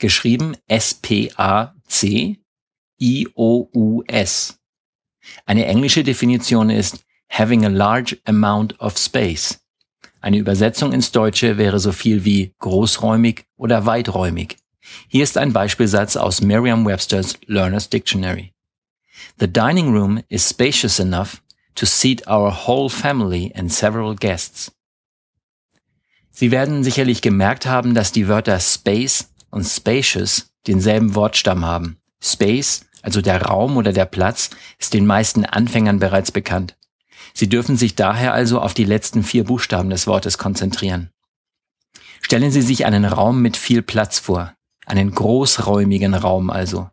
geschrieben S-P-A-C-I-O-U-S. Eine englische Definition ist having a large amount of space. Eine Übersetzung ins Deutsche wäre so viel wie großräumig oder weiträumig. Hier ist ein Beispielsatz aus Merriam-Webster's Learner's Dictionary. The dining room is spacious enough to seat our whole family and several guests. Sie werden sicherlich gemerkt haben, dass die Wörter Space und Spacious denselben Wortstamm haben. Space, also der Raum oder der Platz, ist den meisten Anfängern bereits bekannt. Sie dürfen sich daher also auf die letzten vier Buchstaben des Wortes konzentrieren. Stellen Sie sich einen Raum mit viel Platz vor, einen großräumigen Raum also.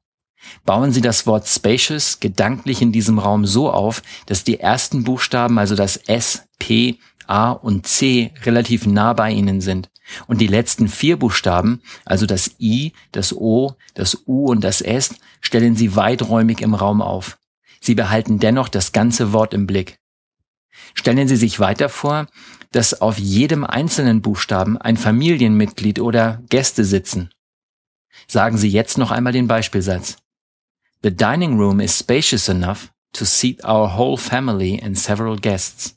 Bauen Sie das Wort spacious gedanklich in diesem Raum so auf, dass die ersten Buchstaben, also das S, P, A und C relativ nah bei ihnen sind. Und die letzten vier Buchstaben, also das I, das O, das U und das S, stellen sie weiträumig im Raum auf. Sie behalten dennoch das ganze Wort im Blick. Stellen Sie sich weiter vor, dass auf jedem einzelnen Buchstaben ein Familienmitglied oder Gäste sitzen. Sagen Sie jetzt noch einmal den Beispielsatz. The dining room is spacious enough to seat our whole family and several guests.